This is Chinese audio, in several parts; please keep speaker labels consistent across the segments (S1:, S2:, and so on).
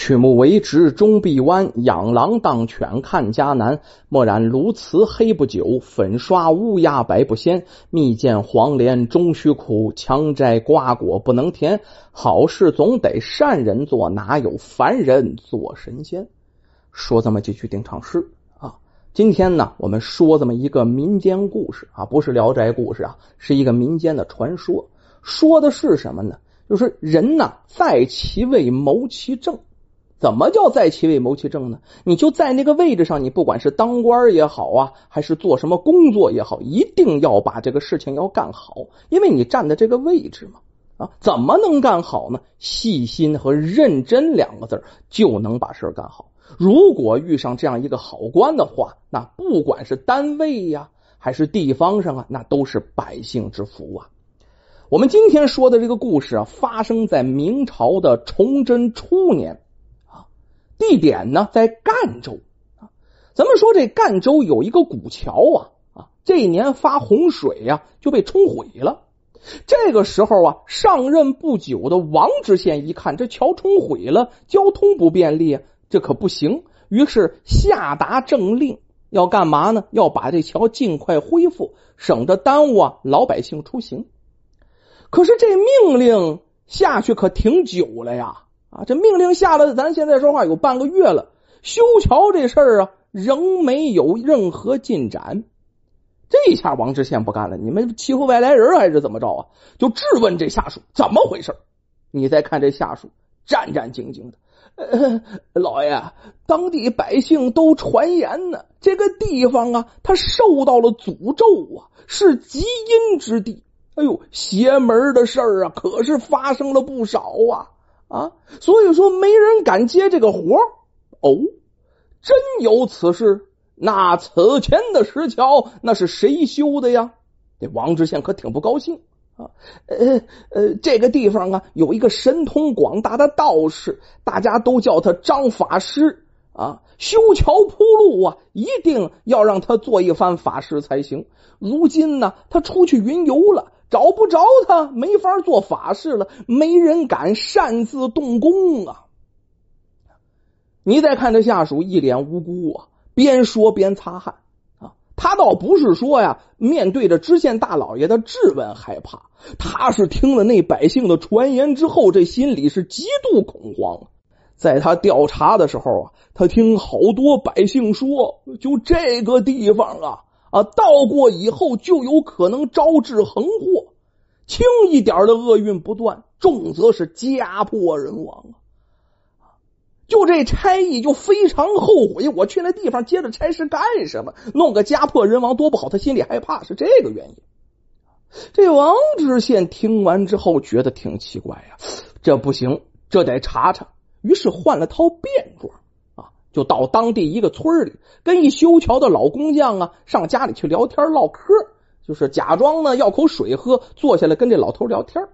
S1: 曲目为直终必弯，养狼当犬看家难。墨染鸬鹚黑不久，粉刷乌鸦白不鲜。蜜饯黄连终须苦，强摘瓜果不能甜。好事总得善人做，哪有凡人做神仙？说这么几句定场诗啊。今天呢，我们说这么一个民间故事啊，不是聊斋故事啊，是一个民间的传说。说的是什么呢？就是人呐，在其位谋其政。怎么叫在其位谋其政呢？你就在那个位置上，你不管是当官也好啊，还是做什么工作也好，一定要把这个事情要干好，因为你站在这个位置嘛。啊，怎么能干好呢？细心和认真两个字就能把事干好。如果遇上这样一个好官的话，那不管是单位呀，还是地方上啊，那都是百姓之福啊。我们今天说的这个故事啊，发生在明朝的崇祯初年。地点呢，在赣州啊。咱们说这赣州有一个古桥啊啊，这一年发洪水呀，就被冲毁了。这个时候啊，上任不久的王知县一看这桥冲毁了，交通不便利，这可不行。于是下达政令，要干嘛呢？要把这桥尽快恢复，省得耽误啊老百姓出行。可是这命令下去可挺久了呀。啊，这命令下了，咱现在说话有半个月了，修桥这事儿啊，仍没有任何进展。这下王知县不干了，你们欺负外来人还是怎么着啊？就质问这下属怎么回事？你再看这下属战战兢兢的，老爷，当地百姓都传言呢，这个地方啊，他受到了诅咒啊，是极阴之地。哎呦，邪门的事儿啊，可是发生了不少啊。啊，所以说没人敢接这个活哦，真有此事？那此前的石桥那是谁修的呀？这王知县可挺不高兴啊。呃呃，这个地方啊，有一个神通广大的道士，大家都叫他张法师啊。修桥铺路啊，一定要让他做一番法事才行。如今呢，他出去云游了。找不着他，没法做法事了，没人敢擅自动工啊！你再看这下属一脸无辜啊，边说边擦汗啊。他倒不是说呀，面对着知县大老爷的质问害怕，他是听了那百姓的传言之后，这心里是极度恐慌。在他调查的时候啊，他听好多百姓说，就这个地方啊。啊，到过以后就有可能招致横祸，轻一点的厄运不断，重则是家破人亡啊！就这差役就非常后悔，我去那地方接着差事干什么？弄个家破人亡多不好，他心里害怕是这个原因。这王知县听完之后觉得挺奇怪呀，这不行，这得查查，于是换了套便装啊。就到当地一个村里，跟一修桥的老工匠啊上家里去聊天唠嗑，就是假装呢要口水喝，坐下来跟这老头聊天。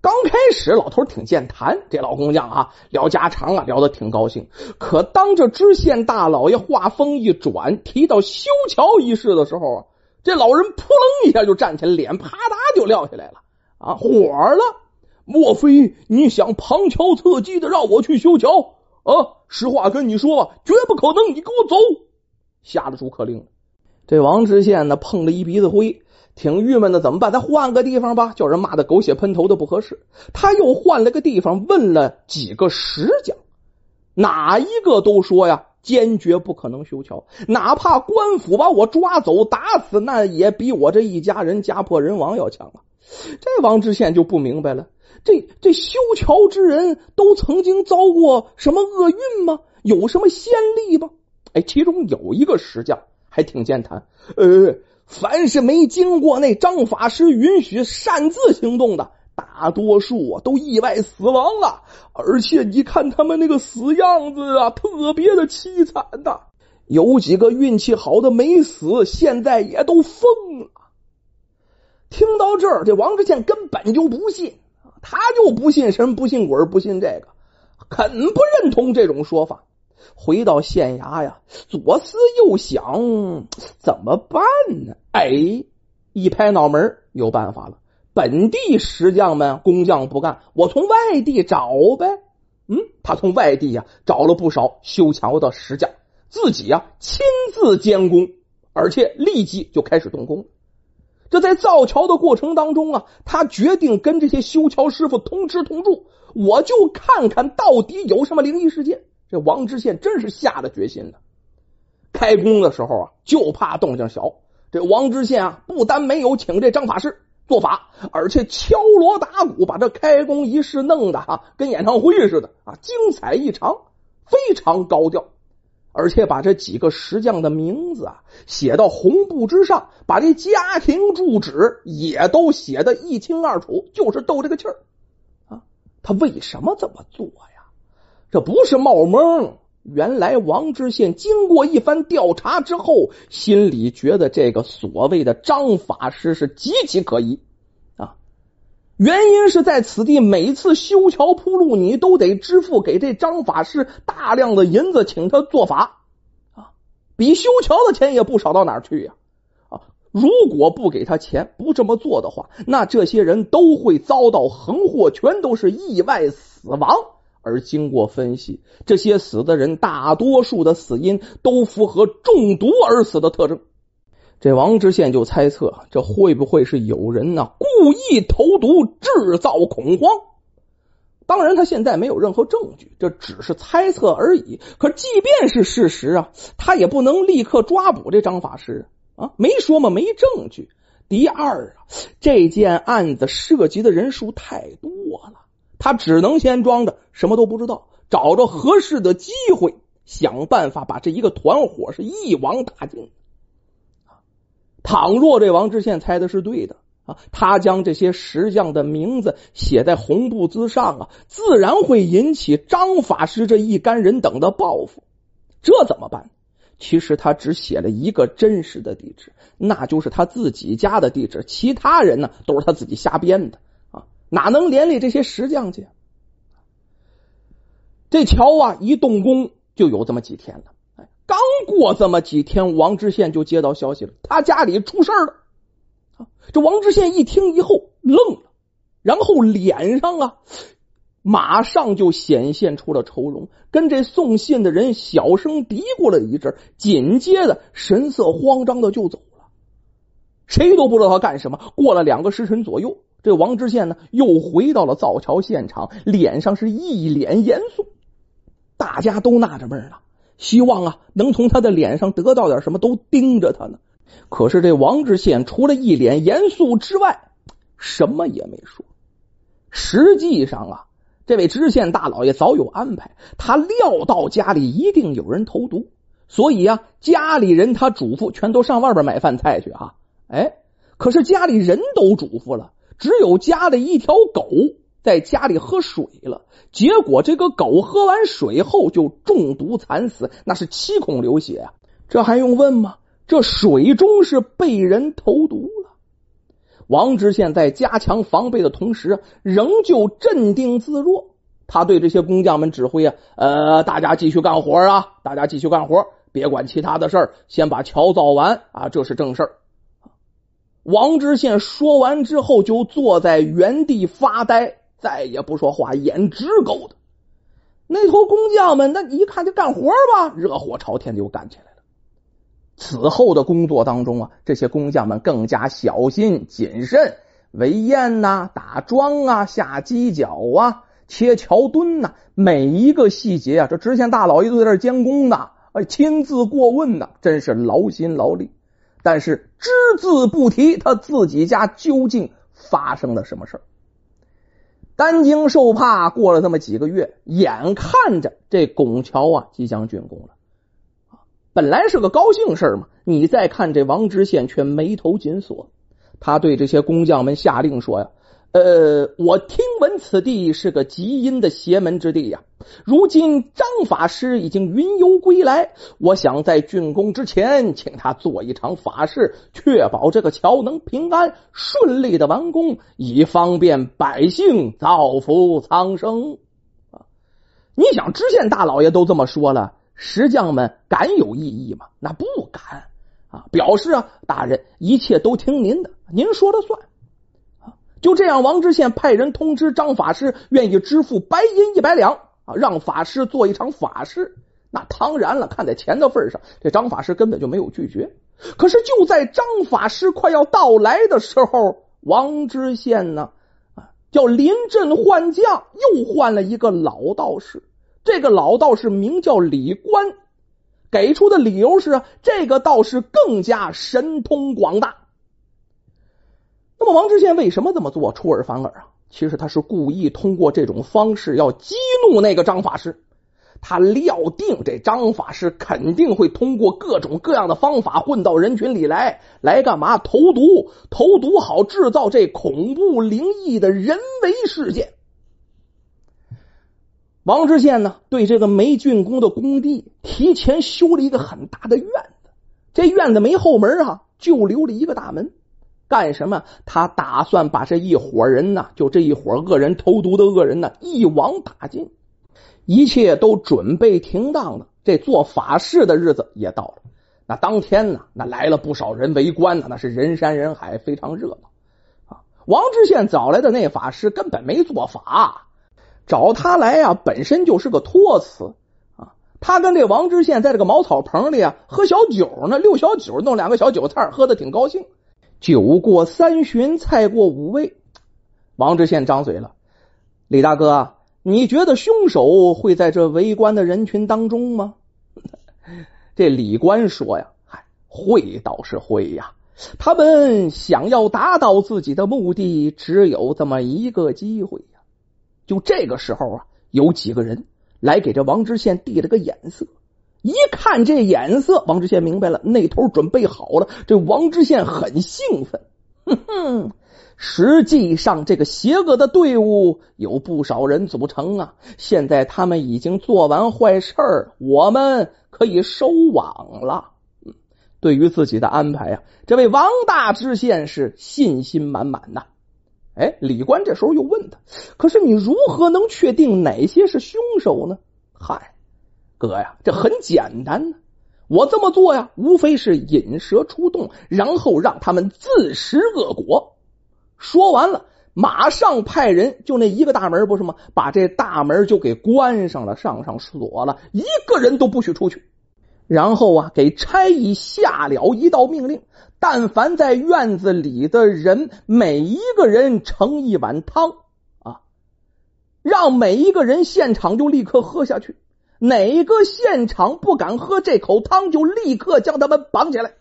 S1: 刚开始老头挺健谈，这老工匠啊聊家常啊聊得挺高兴。可当这知县大老爷话锋一转，提到修桥一事的时候啊，这老人扑棱一下就站起来，脸啪嗒就撂下来了啊，火了！莫非你想旁敲侧击的让我去修桥？啊，实话跟你说吧，绝不可能！你给我走！下了逐客令。这王知县呢，碰了一鼻子灰，挺郁闷的。怎么办？他换个地方吧，叫人骂的狗血喷头的不合适。他又换了个地方，问了几个石匠，哪一个都说呀，坚决不可能修桥。哪怕官府把我抓走打死，那也比我这一家人家破人亡要强啊！这王知县就不明白了。这这修桥之人都曾经遭过什么厄运吗？有什么先例吗？哎，其中有一个石匠还挺健谈，呃，凡是没经过那张法师允许擅自行动的，大多数啊都意外死亡了。而且你看他们那个死样子啊，特别的凄惨呐。有几个运气好的没死，现在也都疯了。听到这儿，这王知县根本就不信。他就不信神，不信鬼，不信这个，肯不认同这种说法。回到县衙呀，左思右想，怎么办呢？哎，一拍脑门，有办法了。本地石匠们、工匠不干，我从外地找呗。嗯，他从外地呀找了不少修桥的石匠，自己呀亲自监工，而且立即就开始动工。这在造桥的过程当中啊，他决定跟这些修桥师傅同吃同住，我就看看到底有什么灵异事件。这王知县真是下了决心了。开工的时候啊，就怕动静小。这王知县啊，不但没有请这张法师做法，而且敲锣打鼓，把这开工仪式弄得哈跟演唱会似的啊，精彩异常，非常高调。而且把这几个石匠的名字啊写到红布之上，把这家庭住址也都写得一清二楚，就是斗这个气儿啊。他为什么这么做呀？这不是冒蒙。原来王知县经过一番调查之后，心里觉得这个所谓的张法师是极其可疑啊。原因是在此地每次修桥铺路，你都得支付给这张法师大量的银子，请他做法啊，比修桥的钱也不少到哪去呀啊！如果不给他钱，不这么做的话，那这些人都会遭到横祸，全都是意外死亡。而经过分析，这些死的人大多数的死因都符合中毒而死的特征。这王知县就猜测，这会不会是有人呢故意投毒，制造恐慌？当然，他现在没有任何证据，这只是猜测而已。可即便是事实啊，他也不能立刻抓捕这张法师啊，没说嘛，没证据。第二啊，这件案子涉及的人数太多了。他只能先装着什么都不知道，找着合适的机会，想办法把这一个团伙是一网打尽。倘若这王知县猜的是对的啊，他将这些石匠的名字写在红布之上啊，自然会引起张法师这一干人等的报复。这怎么办？其实他只写了一个真实的地址，那就是他自己家的地址，其他人呢都是他自己瞎编的。哪能连累这些石匠去？这桥啊，一动工就有这么几天了。哎，刚过这么几天，王知县就接到消息了，他家里出事了。这王知县一听以后愣了，然后脸上啊，马上就显现出了愁容，跟这送信的人小声嘀咕了一阵，紧接着神色慌张的就走了。谁都不知道他干什么。过了两个时辰左右。这王知县呢，又回到了造桥现场，脸上是一脸严肃。大家都纳着闷呢，希望啊能从他的脸上得到点什么，都盯着他呢。可是这王知县除了一脸严肃之外，什么也没说。实际上啊，这位知县大老爷早有安排，他料到家里一定有人投毒，所以啊，家里人他嘱咐全都上外边买饭菜去啊。哎，可是家里人都嘱咐了。只有家里一条狗在家里喝水了，结果这个狗喝完水后就中毒惨死，那是七孔流血啊！这还用问吗？这水中是被人投毒了。王知县在加强防备的同时，仍旧镇定自若。他对这些工匠们指挥啊：“呃，大家继续干活啊，大家继续干活，别管其他的事儿，先把桥造完啊，这是正事儿。”王知县说完之后，就坐在原地发呆，再也不说话，眼直勾的。那头工匠们，那一看就干活吧，热火朝天就干起来了。此后的工作当中啊，这些工匠们更加小心谨慎，围堰呐、打桩啊、下基脚啊、切桥墩呐，每一个细节啊，这知县大老爷都在这监工呢，哎，亲自过问呢，真是劳心劳力。但是只字不提他自己家究竟发生了什么事儿。担惊受怕，过了这么几个月，眼看着这拱桥啊即将竣工了，本来是个高兴事儿嘛。你再看这王知县却眉头紧锁，他对这些工匠们下令说呀。呃，我听闻此地是个极阴的邪门之地呀。如今张法师已经云游归来，我想在竣工之前，请他做一场法事，确保这个桥能平安顺利的完工，以方便百姓造福苍生。啊，你想，知县大老爷都这么说了，石匠们敢有异议吗？那不敢啊，表示啊，大人一切都听您的，您说了算。就这样，王知县派人通知张法师，愿意支付白银一百两啊，让法师做一场法事。那当然了，看在钱的份上，这张法师根本就没有拒绝。可是就在张法师快要到来的时候，王知县呢，啊，叫临阵换将，又换了一个老道士。这个老道士名叫李官，给出的理由是这个道士更加神通广大。那么王知县为什么这么做？出尔反尔啊！其实他是故意通过这种方式要激怒那个张法师。他料定这张法师肯定会通过各种各样的方法混到人群里来，来干嘛？投毒，投毒好制造这恐怖灵异的人为事件。王知县呢，对这个没竣工的工地提前修了一个很大的院子，这院子没后门啊，就留了一个大门。干什么？他打算把这一伙人呢，就这一伙恶人投毒的恶人呢，一网打尽。一切都准备停当了，这做法事的日子也到了。那当天呢，那来了不少人围观呢，那是人山人海，非常热闹啊。王知县找来的那法师根本没做法，找他来呀，本身就是个托词啊。他跟这王知县在这个茅草棚里啊喝小酒呢，溜小酒，弄两个小酒菜，喝的挺高兴。酒过三巡，菜过五味，王知县张嘴了：“李大哥。”你觉得凶手会在这围观的人群当中吗？这李官说呀：“嗨，会倒是会呀。他们想要达到自己的目的，只有这么一个机会呀。”就这个时候啊，有几个人来给这王知县递了个眼色。一看这眼色，王知县明白了，那头准备好了。这王知县很兴奋，哼哼。实际上，这个邪恶的队伍有不少人组成啊！现在他们已经做完坏事儿，我们可以收网了。对于自己的安排啊，这位王大知县是信心满满呐。哎，李官这时候又问他：“可是你如何能确定哪些是凶手呢？”嗨，哥呀，这很简单呢。我这么做呀，无非是引蛇出洞，然后让他们自食恶果。说完了，马上派人，就那一个大门不是吗？把这大门就给关上了，上上锁了，一个人都不许出去。然后啊，给差役下了一道命令：但凡在院子里的人，每一个人盛一碗汤啊，让每一个人现场就立刻喝下去。哪个现场不敢喝这口汤，就立刻将他们绑起来。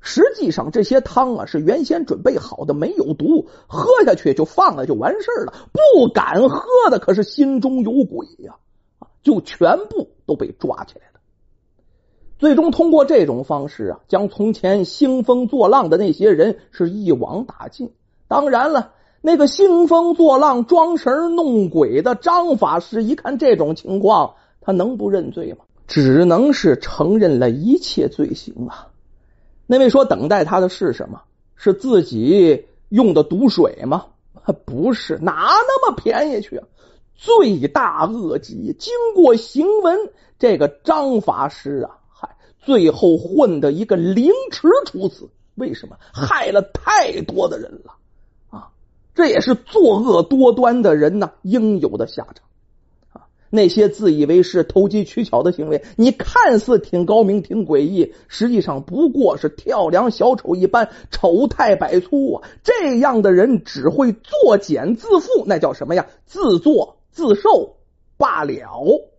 S1: 实际上，这些汤啊是原先准备好的，没有毒，喝下去就放了就完事了。不敢喝的可是心中有鬼呀，啊就全部都被抓起来了。最终通过这种方式啊，将从前兴风作浪的那些人是一网打尽。当然了，那个兴风作浪、装神弄鬼的张法师一看这种情况，他能不认罪吗？只能是承认了一切罪行啊。那位说等待他的是什么？是自己用的毒水吗？不是，哪那么便宜去？罪大恶极，经过行文，这个张法师啊，嗨，最后混的一个凌迟处死。为什么？害了太多的人了！这也是作恶多端的人呐应有的下场啊。那些自以为是、投机取巧的行为，你看似挺高明、挺诡异，实际上不过是跳梁小丑一般，丑态百出啊！这样的人只会作茧自缚，那叫什么呀？自作自受罢了。